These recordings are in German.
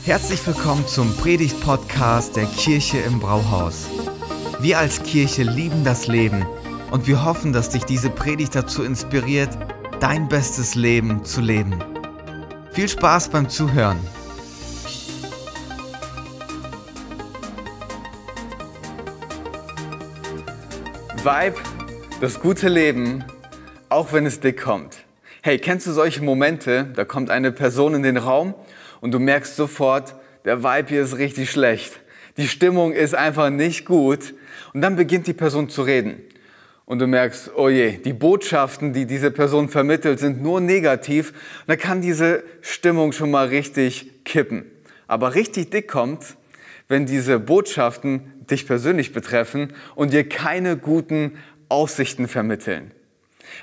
Herzlich willkommen zum Predigt-Podcast der Kirche im Brauhaus. Wir als Kirche lieben das Leben und wir hoffen, dass dich diese Predigt dazu inspiriert, dein bestes Leben zu leben. Viel Spaß beim Zuhören. Vibe, das gute Leben, auch wenn es dick kommt. Hey, kennst du solche Momente, da kommt eine Person in den Raum und du merkst sofort, der Vibe hier ist richtig schlecht. Die Stimmung ist einfach nicht gut. Und dann beginnt die Person zu reden. Und du merkst, oh je, die Botschaften, die diese Person vermittelt, sind nur negativ. Und dann kann diese Stimmung schon mal richtig kippen. Aber richtig dick kommt, wenn diese Botschaften dich persönlich betreffen und dir keine guten Aussichten vermitteln.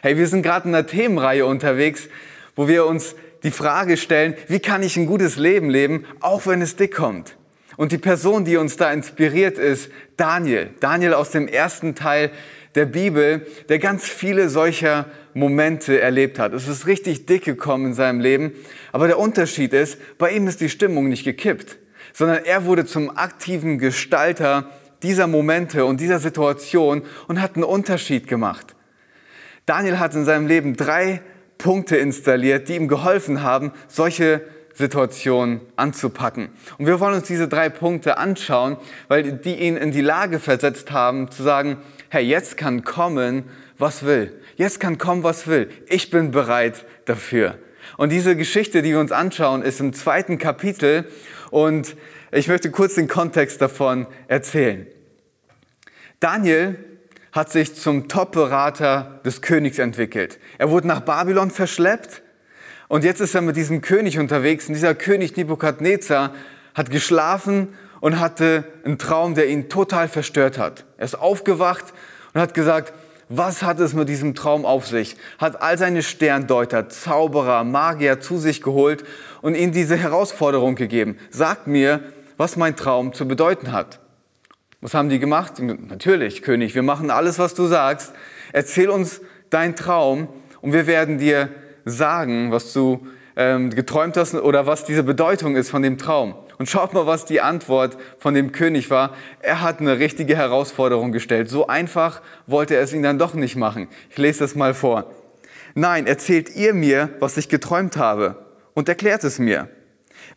Hey, wir sind gerade in einer Themenreihe unterwegs, wo wir uns die Frage stellen, wie kann ich ein gutes Leben leben, auch wenn es dick kommt? Und die Person, die uns da inspiriert ist, Daniel. Daniel aus dem ersten Teil der Bibel, der ganz viele solcher Momente erlebt hat. Es ist richtig dick gekommen in seinem Leben. Aber der Unterschied ist, bei ihm ist die Stimmung nicht gekippt, sondern er wurde zum aktiven Gestalter dieser Momente und dieser Situation und hat einen Unterschied gemacht. Daniel hat in seinem Leben drei Punkte installiert, die ihm geholfen haben, solche Situationen anzupacken. Und wir wollen uns diese drei Punkte anschauen, weil die ihn in die Lage versetzt haben, zu sagen, hey, jetzt kann kommen, was will. Jetzt kann kommen, was will. Ich bin bereit dafür. Und diese Geschichte, die wir uns anschauen, ist im zweiten Kapitel und ich möchte kurz den Kontext davon erzählen. Daniel hat sich zum Top-Berater des Königs entwickelt. Er wurde nach Babylon verschleppt und jetzt ist er mit diesem König unterwegs. Und dieser König Nebukadnezar hat geschlafen und hatte einen Traum, der ihn total verstört hat. Er ist aufgewacht und hat gesagt, was hat es mit diesem Traum auf sich? Hat all seine Sterndeuter, Zauberer, Magier zu sich geholt und ihnen diese Herausforderung gegeben. Sagt mir, was mein Traum zu bedeuten hat. Was haben die gemacht? Natürlich, König, wir machen alles, was du sagst. Erzähl uns deinen Traum und wir werden dir sagen, was du ähm, geträumt hast oder was diese Bedeutung ist von dem Traum. Und schaut mal, was die Antwort von dem König war. Er hat eine richtige Herausforderung gestellt. So einfach wollte er es ihnen dann doch nicht machen. Ich lese das mal vor. Nein, erzählt ihr mir, was ich geträumt habe und erklärt es mir.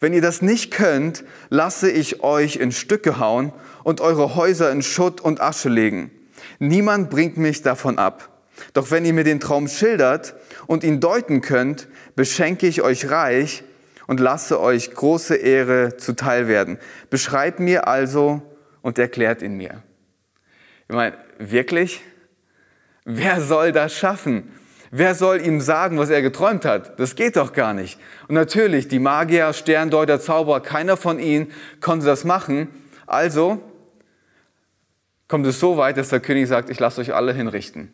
Wenn ihr das nicht könnt, lasse ich euch in Stücke hauen und eure Häuser in Schutt und Asche legen. Niemand bringt mich davon ab. Doch wenn ihr mir den Traum schildert und ihn deuten könnt, beschenke ich euch reich und lasse euch große Ehre zuteil werden. Beschreibt mir also und erklärt ihn mir. Ich meine, wirklich? Wer soll das schaffen? Wer soll ihm sagen, was er geträumt hat? Das geht doch gar nicht. Und natürlich, die Magier, Sterndeuter, Zauberer, keiner von ihnen konnte das machen. Also kommt es so weit, dass der König sagt, ich lasse euch alle hinrichten.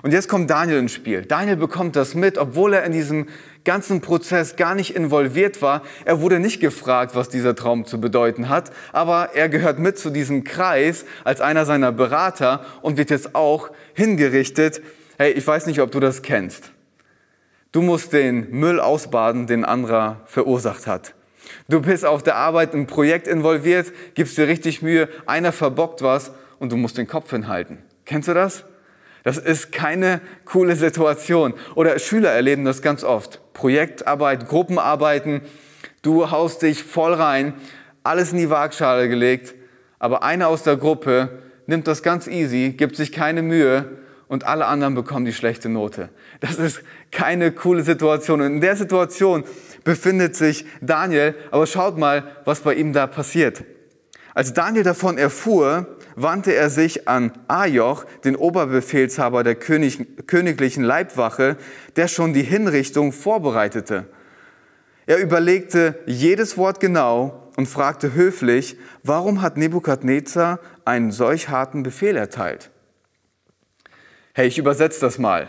Und jetzt kommt Daniel ins Spiel. Daniel bekommt das mit, obwohl er in diesem ganzen Prozess gar nicht involviert war. Er wurde nicht gefragt, was dieser Traum zu bedeuten hat, aber er gehört mit zu diesem Kreis als einer seiner Berater und wird jetzt auch hingerichtet Hey, ich weiß nicht, ob du das kennst. Du musst den Müll ausbaden, den anderer verursacht hat. Du bist auf der Arbeit im Projekt involviert, gibst dir richtig Mühe, einer verbockt was und du musst den Kopf hinhalten. Kennst du das? Das ist keine coole Situation. Oder Schüler erleben das ganz oft. Projektarbeit, Gruppenarbeiten, du haust dich voll rein, alles in die Waagschale gelegt, aber einer aus der Gruppe nimmt das ganz easy, gibt sich keine Mühe und alle anderen bekommen die schlechte Note. Das ist keine coole Situation. Und in der Situation befindet sich Daniel, aber schaut mal, was bei ihm da passiert. Als Daniel davon erfuhr, wandte er sich an Ajoch, den Oberbefehlshaber der König, königlichen Leibwache, der schon die Hinrichtung vorbereitete. Er überlegte jedes Wort genau und fragte höflich, warum hat Nebukadnezar einen solch harten Befehl erteilt? Hey, ich übersetze das mal.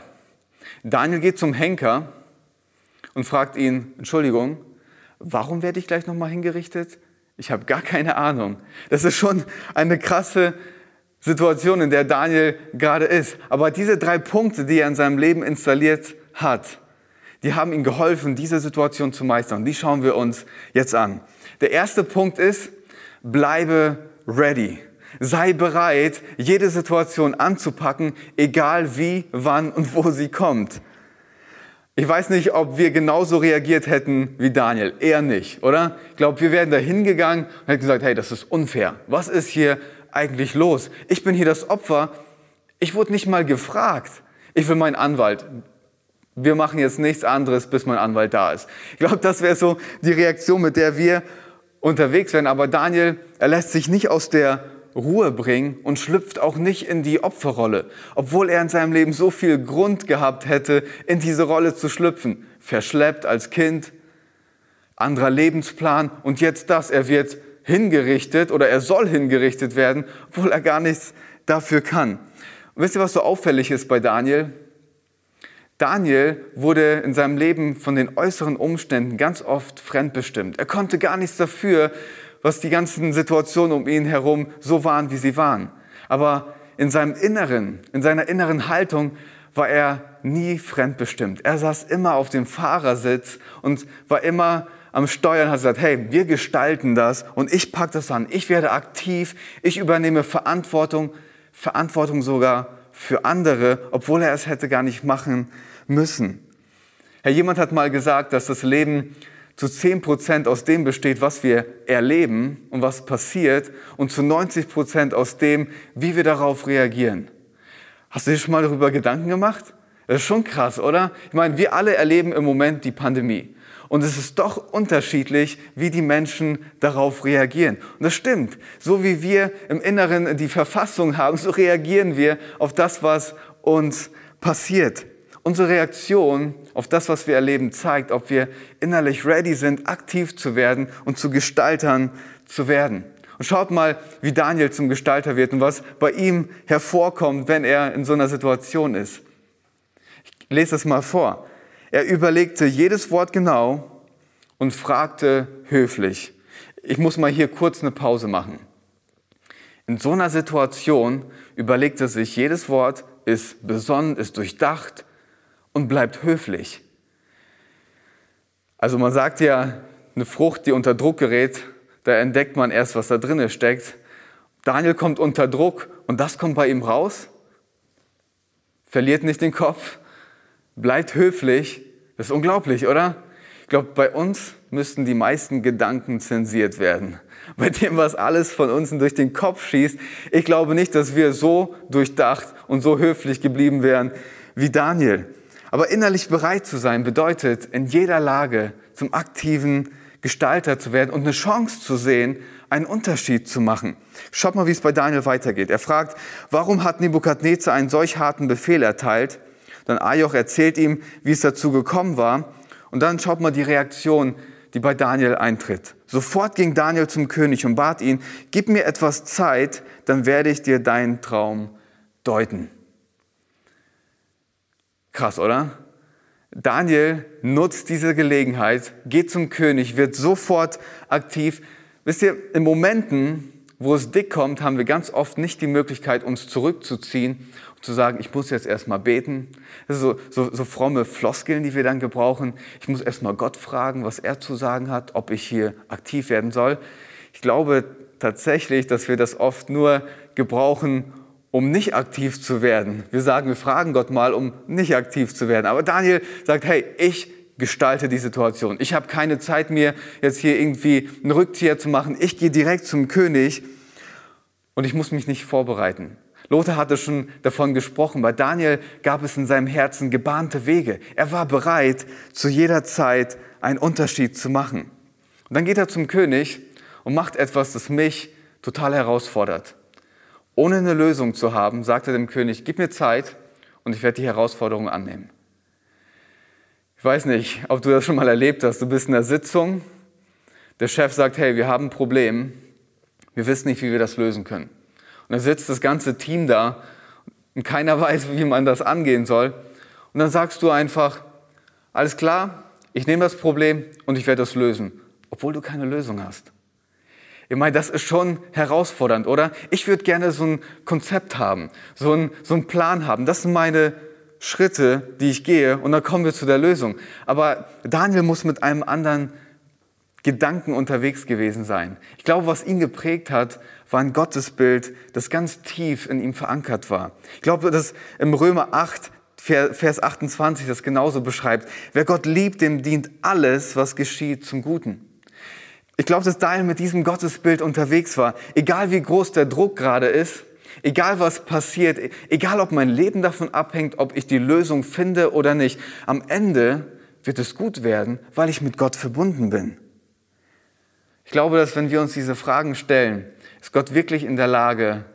Daniel geht zum Henker und fragt ihn, Entschuldigung, warum werde ich gleich nochmal hingerichtet? Ich habe gar keine Ahnung. Das ist schon eine krasse Situation, in der Daniel gerade ist. Aber diese drei Punkte, die er in seinem Leben installiert hat, die haben ihm geholfen, diese Situation zu meistern. Die schauen wir uns jetzt an. Der erste Punkt ist, bleibe ready. Sei bereit, jede Situation anzupacken, egal wie, wann und wo sie kommt. Ich weiß nicht, ob wir genauso reagiert hätten wie Daniel. Eher nicht, oder? Ich glaube, wir wären da hingegangen und hätten gesagt, hey, das ist unfair. Was ist hier eigentlich los? Ich bin hier das Opfer. Ich wurde nicht mal gefragt. Ich will meinen Anwalt. Wir machen jetzt nichts anderes, bis mein Anwalt da ist. Ich glaube, das wäre so die Reaktion, mit der wir unterwegs wären. Aber Daniel, er lässt sich nicht aus der Ruhe bringen und schlüpft auch nicht in die Opferrolle, obwohl er in seinem Leben so viel Grund gehabt hätte, in diese Rolle zu schlüpfen. Verschleppt als Kind, anderer Lebensplan und jetzt das, er wird hingerichtet oder er soll hingerichtet werden, obwohl er gar nichts dafür kann. Und wisst ihr, was so auffällig ist bei Daniel? Daniel wurde in seinem Leben von den äußeren Umständen ganz oft fremdbestimmt. Er konnte gar nichts dafür, was die ganzen Situationen um ihn herum so waren, wie sie waren. Aber in seinem Inneren, in seiner inneren Haltung war er nie fremdbestimmt. Er saß immer auf dem Fahrersitz und war immer am Steuern, hat gesagt, hey, wir gestalten das und ich packe das an. Ich werde aktiv, ich übernehme Verantwortung, Verantwortung sogar für andere, obwohl er es hätte gar nicht machen müssen. Herr, jemand hat mal gesagt, dass das Leben zu 10 Prozent aus dem besteht, was wir erleben und was passiert und zu 90 Prozent aus dem, wie wir darauf reagieren. Hast du dir schon mal darüber Gedanken gemacht? Das ist schon krass, oder? Ich meine, wir alle erleben im Moment die Pandemie. Und es ist doch unterschiedlich, wie die Menschen darauf reagieren. Und das stimmt. So wie wir im Inneren die Verfassung haben, so reagieren wir auf das, was uns passiert. Unsere Reaktion auf das, was wir erleben, zeigt, ob wir innerlich ready sind, aktiv zu werden und zu Gestaltern zu werden. Und schaut mal, wie Daniel zum Gestalter wird und was bei ihm hervorkommt, wenn er in so einer Situation ist. Ich lese das mal vor. Er überlegte jedes Wort genau und fragte höflich. Ich muss mal hier kurz eine Pause machen. In so einer Situation überlegt er sich jedes Wort, ist besonnen, ist durchdacht, und bleibt höflich. Also man sagt ja, eine Frucht, die unter Druck gerät, da entdeckt man erst, was da drin steckt. Daniel kommt unter Druck und das kommt bei ihm raus. Verliert nicht den Kopf, bleibt höflich. Das ist unglaublich, oder? Ich glaube, bei uns müssten die meisten Gedanken zensiert werden. Bei dem, was alles von uns durch den Kopf schießt. Ich glaube nicht, dass wir so durchdacht und so höflich geblieben wären wie Daniel. Aber innerlich bereit zu sein bedeutet, in jeder Lage zum aktiven Gestalter zu werden und eine Chance zu sehen, einen Unterschied zu machen. Schaut mal, wie es bei Daniel weitergeht. Er fragt, warum hat Nebukadnezar einen solch harten Befehl erteilt? Dann Ajoch erzählt ihm, wie es dazu gekommen war. Und dann schaut mal die Reaktion, die bei Daniel eintritt. Sofort ging Daniel zum König und bat ihn, gib mir etwas Zeit, dann werde ich dir deinen Traum deuten. Krass, oder? Daniel nutzt diese Gelegenheit, geht zum König, wird sofort aktiv. Wisst ihr, in Momenten, wo es dick kommt, haben wir ganz oft nicht die Möglichkeit, uns zurückzuziehen und zu sagen, ich muss jetzt erstmal beten. Das sind so, so, so fromme Floskeln, die wir dann gebrauchen. Ich muss erstmal Gott fragen, was er zu sagen hat, ob ich hier aktiv werden soll. Ich glaube tatsächlich, dass wir das oft nur gebrauchen, um nicht aktiv zu werden. Wir sagen, wir fragen Gott mal, um nicht aktiv zu werden. Aber Daniel sagt, hey, ich gestalte die Situation. Ich habe keine Zeit mir jetzt hier irgendwie einen Rückzieher zu machen. Ich gehe direkt zum König und ich muss mich nicht vorbereiten. Lothar hatte schon davon gesprochen. Bei Daniel gab es in seinem Herzen gebahnte Wege. Er war bereit, zu jeder Zeit einen Unterschied zu machen. Und dann geht er zum König und macht etwas, das mich total herausfordert. Ohne eine Lösung zu haben, sagt er dem König, gib mir Zeit und ich werde die Herausforderung annehmen. Ich weiß nicht, ob du das schon mal erlebt hast. Du bist in der Sitzung, der Chef sagt, hey, wir haben ein Problem, wir wissen nicht, wie wir das lösen können. Und dann sitzt das ganze Team da und keiner weiß, wie man das angehen soll. Und dann sagst du einfach, alles klar, ich nehme das Problem und ich werde das lösen, obwohl du keine Lösung hast. Ich meine, das ist schon herausfordernd, oder? Ich würde gerne so ein Konzept haben, so einen, so Plan haben. Das sind meine Schritte, die ich gehe und dann kommen wir zu der Lösung. Aber Daniel muss mit einem anderen Gedanken unterwegs gewesen sein. Ich glaube, was ihn geprägt hat, war ein Gottesbild, das ganz tief in ihm verankert war. Ich glaube, dass im Römer 8, Vers 28 das genauso beschreibt. Wer Gott liebt, dem dient alles, was geschieht, zum Guten. Ich glaube, dass Daniel mit diesem Gottesbild unterwegs war. Egal wie groß der Druck gerade ist, egal was passiert, egal ob mein Leben davon abhängt, ob ich die Lösung finde oder nicht, am Ende wird es gut werden, weil ich mit Gott verbunden bin. Ich glaube, dass wenn wir uns diese Fragen stellen, ist Gott wirklich in der Lage,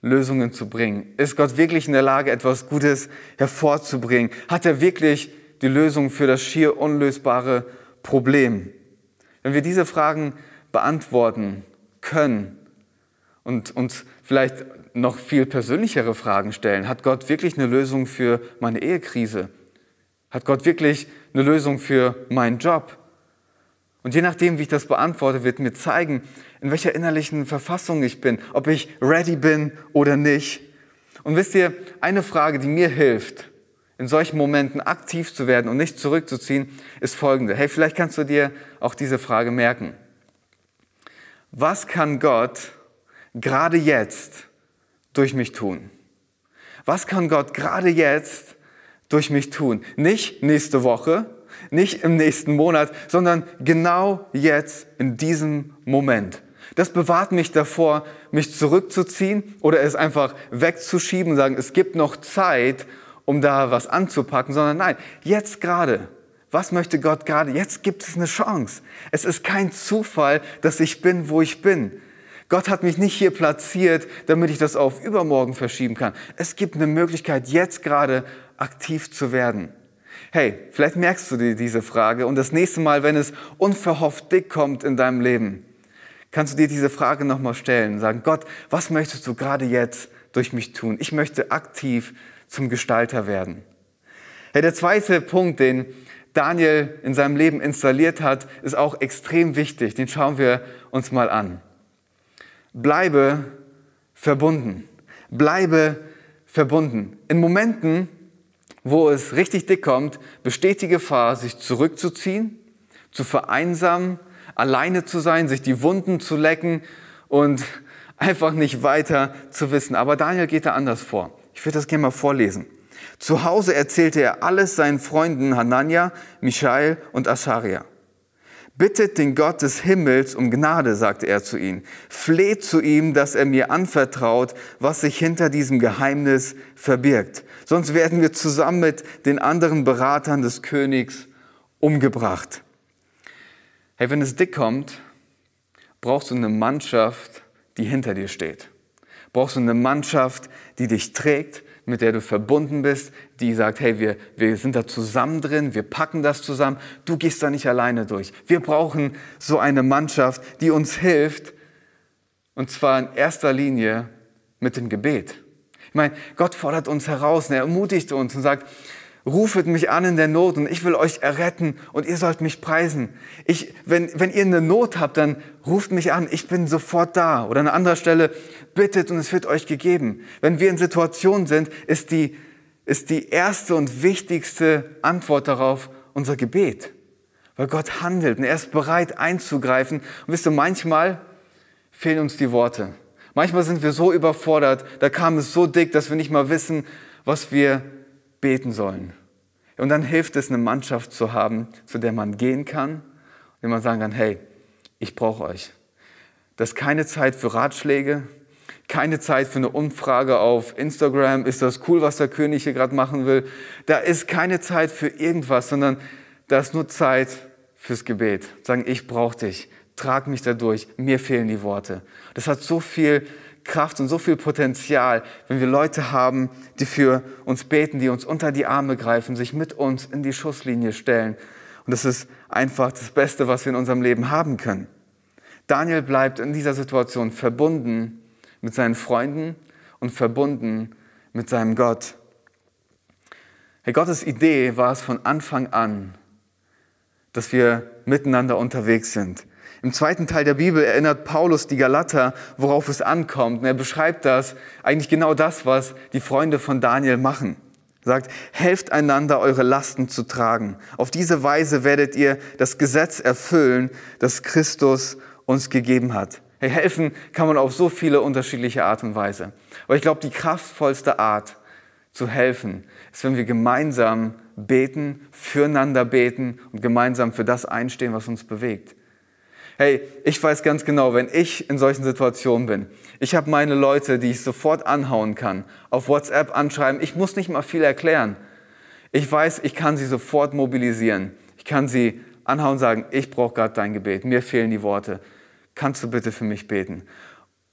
Lösungen zu bringen? Ist Gott wirklich in der Lage, etwas Gutes hervorzubringen? Hat er wirklich die Lösung für das schier unlösbare Problem? Wenn wir diese Fragen beantworten können und uns vielleicht noch viel persönlichere Fragen stellen, hat Gott wirklich eine Lösung für meine Ehekrise? Hat Gott wirklich eine Lösung für meinen Job? Und je nachdem, wie ich das beantworte, wird mir zeigen, in welcher innerlichen Verfassung ich bin, ob ich ready bin oder nicht. Und wisst ihr, eine Frage, die mir hilft, in solchen Momenten aktiv zu werden und nicht zurückzuziehen, ist folgende. Hey, vielleicht kannst du dir auch diese Frage merken. Was kann Gott gerade jetzt durch mich tun? Was kann Gott gerade jetzt durch mich tun? Nicht nächste Woche, nicht im nächsten Monat, sondern genau jetzt in diesem Moment. Das bewahrt mich davor, mich zurückzuziehen oder es einfach wegzuschieben sagen, es gibt noch Zeit, um da was anzupacken, sondern nein, jetzt gerade. Was möchte Gott gerade? Jetzt gibt es eine Chance. Es ist kein Zufall, dass ich bin, wo ich bin. Gott hat mich nicht hier platziert, damit ich das auf übermorgen verschieben kann. Es gibt eine Möglichkeit, jetzt gerade aktiv zu werden. Hey, vielleicht merkst du dir diese Frage und das nächste Mal, wenn es unverhofft dick kommt in deinem Leben, kannst du dir diese Frage nochmal stellen und sagen, Gott, was möchtest du gerade jetzt durch mich tun? Ich möchte aktiv zum Gestalter werden. Hey, der zweite Punkt, den Daniel in seinem Leben installiert hat, ist auch extrem wichtig. Den schauen wir uns mal an. Bleibe verbunden. Bleibe verbunden. In Momenten, wo es richtig dick kommt, besteht die Gefahr, sich zurückzuziehen, zu vereinsamen, alleine zu sein, sich die Wunden zu lecken und einfach nicht weiter zu wissen. Aber Daniel geht da anders vor. Ich würde das gerne mal vorlesen. Zu Hause erzählte er alles seinen Freunden Hanania, Michael und Asaria. Bittet den Gott des Himmels um Gnade, sagte er zu ihnen. Fleht zu ihm, dass er mir anvertraut, was sich hinter diesem Geheimnis verbirgt. Sonst werden wir zusammen mit den anderen Beratern des Königs umgebracht. Hey, wenn es dick kommt, brauchst du eine Mannschaft, die hinter dir steht. Brauchst du eine Mannschaft, die dich trägt, mit der du verbunden bist, die sagt, hey, wir, wir sind da zusammen drin, wir packen das zusammen, du gehst da nicht alleine durch. Wir brauchen so eine Mannschaft, die uns hilft, und zwar in erster Linie mit dem Gebet. Ich meine, Gott fordert uns heraus, er ermutigt uns und sagt, rufet mich an in der Not und ich will euch erretten und ihr sollt mich preisen. Ich, wenn, wenn ihr eine Not habt, dann ruft mich an, ich bin sofort da. Oder an anderer Stelle, bittet und es wird euch gegeben. Wenn wir in Situationen sind, ist die, ist die erste und wichtigste Antwort darauf unser Gebet. Weil Gott handelt und er ist bereit einzugreifen. Und wisst ihr, manchmal fehlen uns die Worte. Manchmal sind wir so überfordert, da kam es so dick, dass wir nicht mal wissen, was wir beten sollen. Und dann hilft es, eine Mannschaft zu haben, zu der man gehen kann, und man sagen kann, hey, ich brauche euch. Das ist keine Zeit für Ratschläge, keine Zeit für eine Umfrage auf Instagram, ist das cool, was der König hier gerade machen will. Da ist keine Zeit für irgendwas, sondern da ist nur Zeit fürs Gebet. Sagen, ich brauche dich, trag mich da durch, mir fehlen die Worte. Das hat so viel Kraft und so viel Potenzial, wenn wir Leute haben, die für uns beten, die uns unter die Arme greifen, sich mit uns in die Schusslinie stellen. Und das ist einfach das Beste, was wir in unserem Leben haben können. Daniel bleibt in dieser Situation verbunden mit seinen Freunden und verbunden mit seinem Gott. Hey, Gottes Idee war es von Anfang an, dass wir miteinander unterwegs sind. Im zweiten Teil der Bibel erinnert Paulus die Galater, worauf es ankommt. Und er beschreibt das, eigentlich genau das, was die Freunde von Daniel machen. sagt, helft einander, eure Lasten zu tragen. Auf diese Weise werdet ihr das Gesetz erfüllen, das Christus uns gegeben hat. Hey, helfen kann man auf so viele unterschiedliche Art und Weise. Aber ich glaube, die kraftvollste Art zu helfen ist, wenn wir gemeinsam beten, füreinander beten und gemeinsam für das einstehen, was uns bewegt. Hey, ich weiß ganz genau, wenn ich in solchen Situationen bin, ich habe meine Leute, die ich sofort anhauen kann, auf WhatsApp anschreiben, ich muss nicht mal viel erklären. Ich weiß, ich kann sie sofort mobilisieren. Ich kann sie anhauen und sagen, ich brauche gerade dein Gebet, mir fehlen die Worte. Kannst du bitte für mich beten?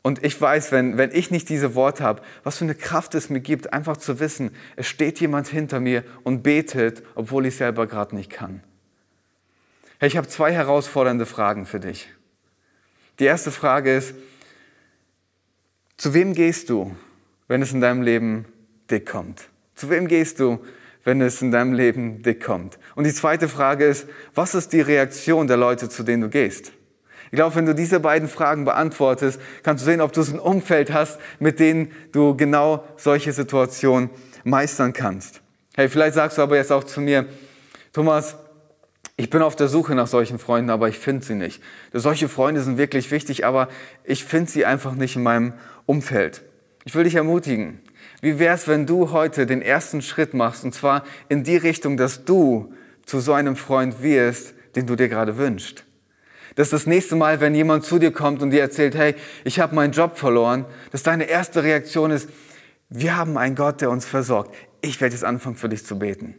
Und ich weiß, wenn, wenn ich nicht diese Worte habe, was für eine Kraft es mir gibt, einfach zu wissen, es steht jemand hinter mir und betet, obwohl ich selber gerade nicht kann. Hey, ich habe zwei herausfordernde Fragen für dich. Die erste Frage ist, zu wem gehst du, wenn es in deinem Leben dick kommt? Zu wem gehst du, wenn es in deinem Leben dick kommt? Und die zweite Frage ist, was ist die Reaktion der Leute, zu denen du gehst? Ich glaube, wenn du diese beiden Fragen beantwortest, kannst du sehen, ob du ein Umfeld hast, mit dem du genau solche Situationen meistern kannst. Hey, vielleicht sagst du aber jetzt auch zu mir, Thomas, ich bin auf der Suche nach solchen Freunden, aber ich finde sie nicht. Solche Freunde sind wirklich wichtig, aber ich finde sie einfach nicht in meinem Umfeld. Ich will dich ermutigen. Wie wäre es, wenn du heute den ersten Schritt machst, und zwar in die Richtung, dass du zu so einem Freund wirst, den du dir gerade wünschst? Dass das nächste Mal, wenn jemand zu dir kommt und dir erzählt, hey, ich habe meinen Job verloren, dass deine erste Reaktion ist, wir haben einen Gott, der uns versorgt. Ich werde jetzt anfangen, für dich zu beten.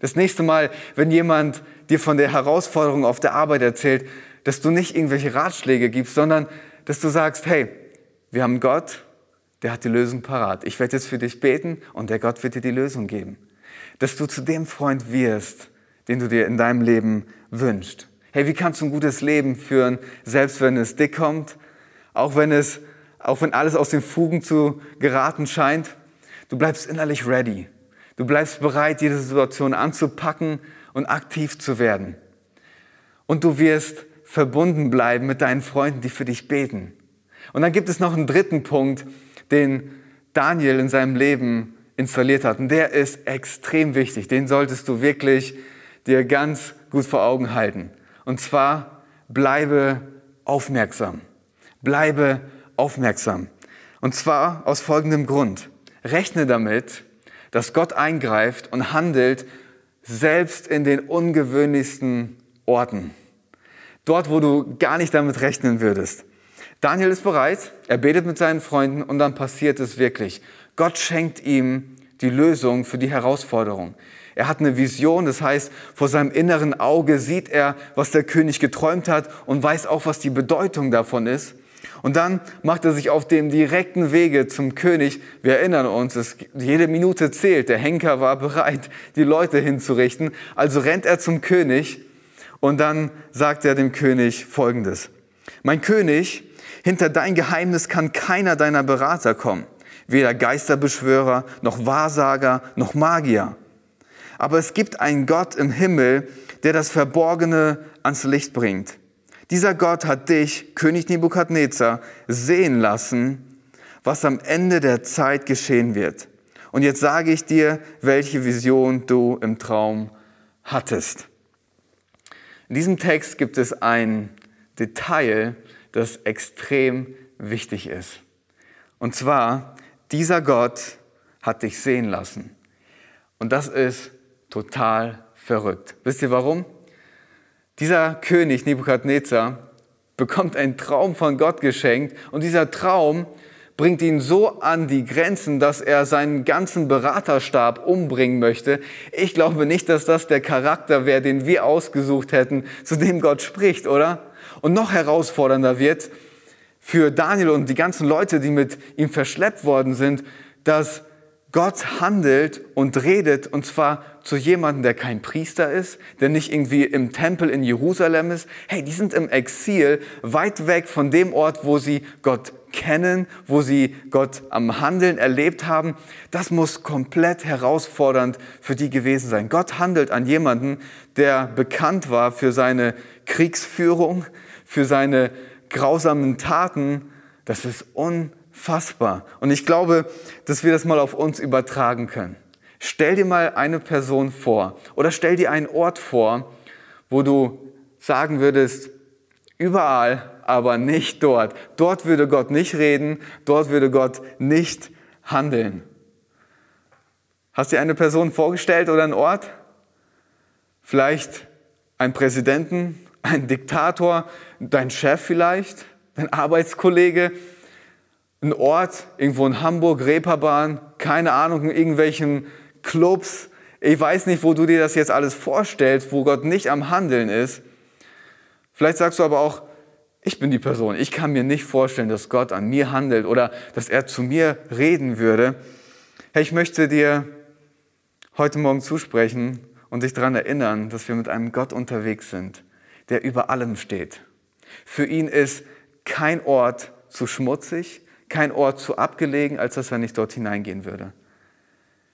Das nächste Mal, wenn jemand dir von der Herausforderung auf der Arbeit erzählt, dass du nicht irgendwelche Ratschläge gibst, sondern dass du sagst, hey, wir haben Gott, der hat die Lösung parat. Ich werde jetzt für dich beten und der Gott wird dir die Lösung geben. Dass du zu dem Freund wirst, den du dir in deinem Leben wünschst. Hey, wie kannst du ein gutes Leben führen, selbst wenn es dick kommt, auch wenn es, auch wenn alles aus den Fugen zu geraten scheint? Du bleibst innerlich ready. Du bleibst bereit, jede Situation anzupacken und aktiv zu werden. Und du wirst verbunden bleiben mit deinen Freunden, die für dich beten. Und dann gibt es noch einen dritten Punkt, den Daniel in seinem Leben installiert hat. Und der ist extrem wichtig. Den solltest du wirklich dir ganz gut vor Augen halten. Und zwar bleibe aufmerksam. Bleibe aufmerksam. Und zwar aus folgendem Grund. Rechne damit, dass Gott eingreift und handelt, selbst in den ungewöhnlichsten Orten. Dort, wo du gar nicht damit rechnen würdest. Daniel ist bereit, er betet mit seinen Freunden und dann passiert es wirklich. Gott schenkt ihm die Lösung für die Herausforderung. Er hat eine Vision, das heißt, vor seinem inneren Auge sieht er, was der König geträumt hat und weiß auch, was die Bedeutung davon ist. Und dann macht er sich auf dem direkten Wege zum König. Wir erinnern uns, es, jede Minute zählt. Der Henker war bereit, die Leute hinzurichten. Also rennt er zum König und dann sagt er dem König Folgendes. Mein König, hinter dein Geheimnis kann keiner deiner Berater kommen. Weder Geisterbeschwörer, noch Wahrsager, noch Magier. Aber es gibt einen Gott im Himmel, der das Verborgene ans Licht bringt. Dieser Gott hat dich, König Nebukadnezar, sehen lassen, was am Ende der Zeit geschehen wird. Und jetzt sage ich dir, welche Vision du im Traum hattest. In diesem Text gibt es ein Detail, das extrem wichtig ist. Und zwar, dieser Gott hat dich sehen lassen. Und das ist total verrückt. Wisst ihr warum? Dieser König Nebukadnezar bekommt einen Traum von Gott geschenkt und dieser Traum bringt ihn so an die Grenzen, dass er seinen ganzen Beraterstab umbringen möchte. Ich glaube nicht, dass das der Charakter wäre, den wir ausgesucht hätten, zu dem Gott spricht, oder? Und noch herausfordernder wird für Daniel und die ganzen Leute, die mit ihm verschleppt worden sind, dass Gott handelt und redet und zwar zu jemandem, der kein Priester ist, der nicht irgendwie im Tempel in Jerusalem ist. Hey, die sind im Exil, weit weg von dem Ort, wo sie Gott kennen, wo sie Gott am Handeln erlebt haben. Das muss komplett herausfordernd für die gewesen sein. Gott handelt an jemanden, der bekannt war für seine Kriegsführung, für seine grausamen Taten. Das ist unfassbar. Und ich glaube, dass wir das mal auf uns übertragen können. Stell dir mal eine Person vor oder stell dir einen Ort vor, wo du sagen würdest, überall, aber nicht dort. Dort würde Gott nicht reden, dort würde Gott nicht handeln. Hast du dir eine Person vorgestellt oder einen Ort? Vielleicht einen Präsidenten, einen Diktator, dein Chef vielleicht, dein Arbeitskollege, ein Ort, irgendwo in Hamburg, Reeperbahn, keine Ahnung, in irgendwelchen Clubs. Ich weiß nicht, wo du dir das jetzt alles vorstellst, wo Gott nicht am Handeln ist. Vielleicht sagst du aber auch, ich bin die Person. Ich kann mir nicht vorstellen, dass Gott an mir handelt oder dass er zu mir reden würde. Hey, ich möchte dir heute Morgen zusprechen und dich daran erinnern, dass wir mit einem Gott unterwegs sind, der über allem steht. Für ihn ist kein Ort zu schmutzig, kein Ort zu abgelegen, als dass er nicht dort hineingehen würde.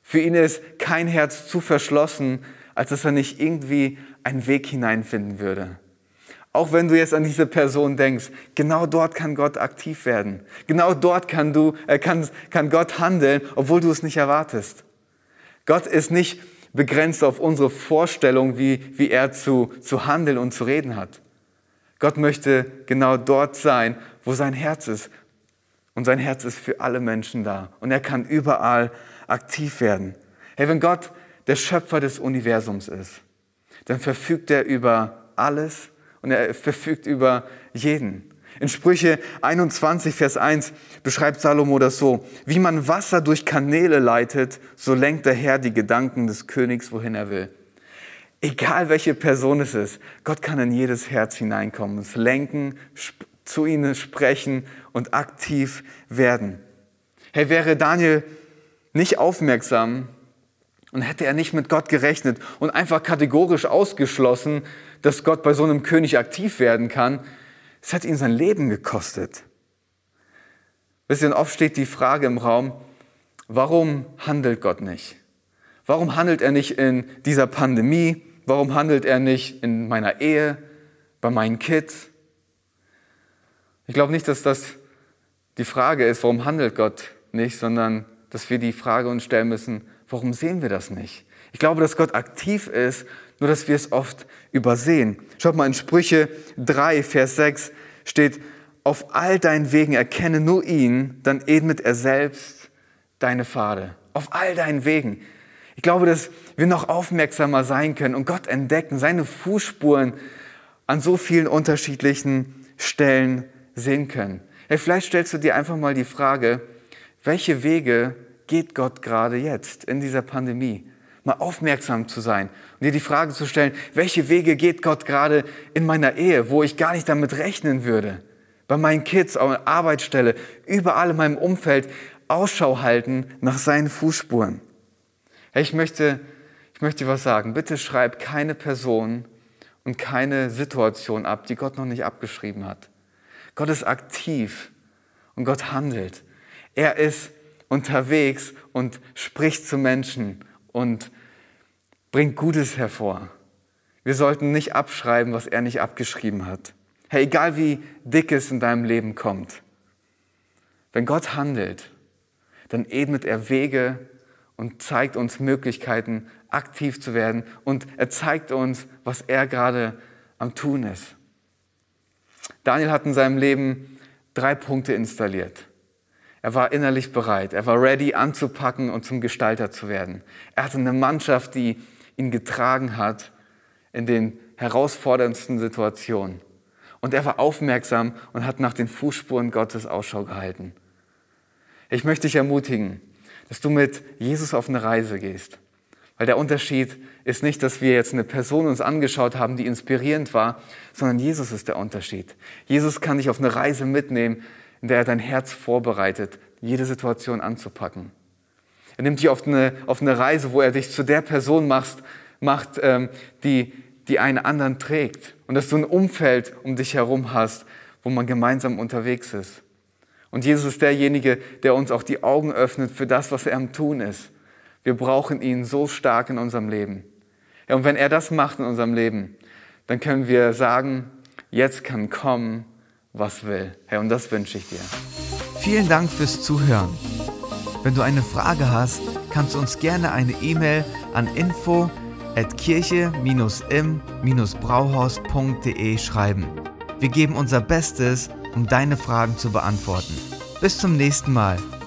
Für ihn ist kein Herz zu verschlossen, als dass er nicht irgendwie einen Weg hineinfinden würde. Auch wenn du jetzt an diese Person denkst, genau dort kann Gott aktiv werden. Genau dort kann, du, äh, kann, kann Gott handeln, obwohl du es nicht erwartest. Gott ist nicht begrenzt auf unsere Vorstellung, wie, wie er zu, zu handeln und zu reden hat. Gott möchte genau dort sein, wo sein Herz ist. Und sein Herz ist für alle Menschen da. Und er kann überall aktiv werden. Hey, wenn Gott der Schöpfer des Universums ist, dann verfügt er über alles und er verfügt über jeden. In Sprüche 21, Vers 1 beschreibt Salomo das so, wie man Wasser durch Kanäle leitet, so lenkt der Herr die Gedanken des Königs, wohin er will. Egal welche Person es ist, Gott kann in jedes Herz hineinkommen, es lenken, zu ihnen sprechen und aktiv werden. Hey, wäre Daniel nicht aufmerksam und hätte er nicht mit Gott gerechnet und einfach kategorisch ausgeschlossen, dass Gott bei so einem König aktiv werden kann, es hat ihn sein Leben gekostet. Wisst ihr, oft steht die Frage im Raum, warum handelt Gott nicht? Warum handelt er nicht in dieser Pandemie? Warum handelt er nicht in meiner Ehe, bei meinen Kids? Ich glaube nicht, dass das die Frage ist, warum handelt Gott nicht, sondern dass wir die Frage uns stellen müssen, warum sehen wir das nicht? Ich glaube, dass Gott aktiv ist nur dass wir es oft übersehen. Schaut mal in Sprüche 3, Vers 6 steht, auf all deinen Wegen erkenne nur ihn, dann ebnet er selbst deine Pfade. Auf all deinen Wegen. Ich glaube, dass wir noch aufmerksamer sein können und Gott entdecken, seine Fußspuren an so vielen unterschiedlichen Stellen sehen können. Hey, vielleicht stellst du dir einfach mal die Frage, welche Wege geht Gott gerade jetzt in dieser Pandemie? mal aufmerksam zu sein und dir die Frage zu stellen, welche Wege geht Gott gerade in meiner Ehe, wo ich gar nicht damit rechnen würde? Bei meinen Kids, auf der Arbeitsstelle, überall in meinem Umfeld Ausschau halten nach seinen Fußspuren. Hey, ich möchte, ich möchte dir was sagen. Bitte schreib keine Person und keine Situation ab, die Gott noch nicht abgeschrieben hat. Gott ist aktiv und Gott handelt. Er ist unterwegs und spricht zu Menschen und bringt Gutes hervor. Wir sollten nicht abschreiben, was er nicht abgeschrieben hat. Hey, egal wie dick es in deinem Leben kommt, wenn Gott handelt, dann ebnet er Wege und zeigt uns Möglichkeiten, aktiv zu werden. Und er zeigt uns, was er gerade am Tun ist. Daniel hat in seinem Leben drei Punkte installiert. Er war innerlich bereit. Er war ready anzupacken und zum Gestalter zu werden. Er hatte eine Mannschaft, die ihn getragen hat in den herausforderndsten Situationen. Und er war aufmerksam und hat nach den Fußspuren Gottes Ausschau gehalten. Ich möchte dich ermutigen, dass du mit Jesus auf eine Reise gehst. Weil der Unterschied ist nicht, dass wir jetzt eine Person uns angeschaut haben, die inspirierend war, sondern Jesus ist der Unterschied. Jesus kann dich auf eine Reise mitnehmen, in der er dein Herz vorbereitet, jede Situation anzupacken. Er nimmt dich auf eine, auf eine Reise, wo er dich zu der Person macht, macht ähm, die, die einen anderen trägt. Und dass du ein Umfeld um dich herum hast, wo man gemeinsam unterwegs ist. Und Jesus ist derjenige, der uns auch die Augen öffnet für das, was er am Tun ist. Wir brauchen ihn so stark in unserem Leben. Ja, und wenn er das macht in unserem Leben, dann können wir sagen, jetzt kann kommen, was will. Herr, und das wünsche ich dir. Vielen Dank fürs Zuhören. Wenn du eine Frage hast, kannst du uns gerne eine E-Mail an info at kirche-im-brauhaus.de schreiben. Wir geben unser Bestes, um deine Fragen zu beantworten. Bis zum nächsten Mal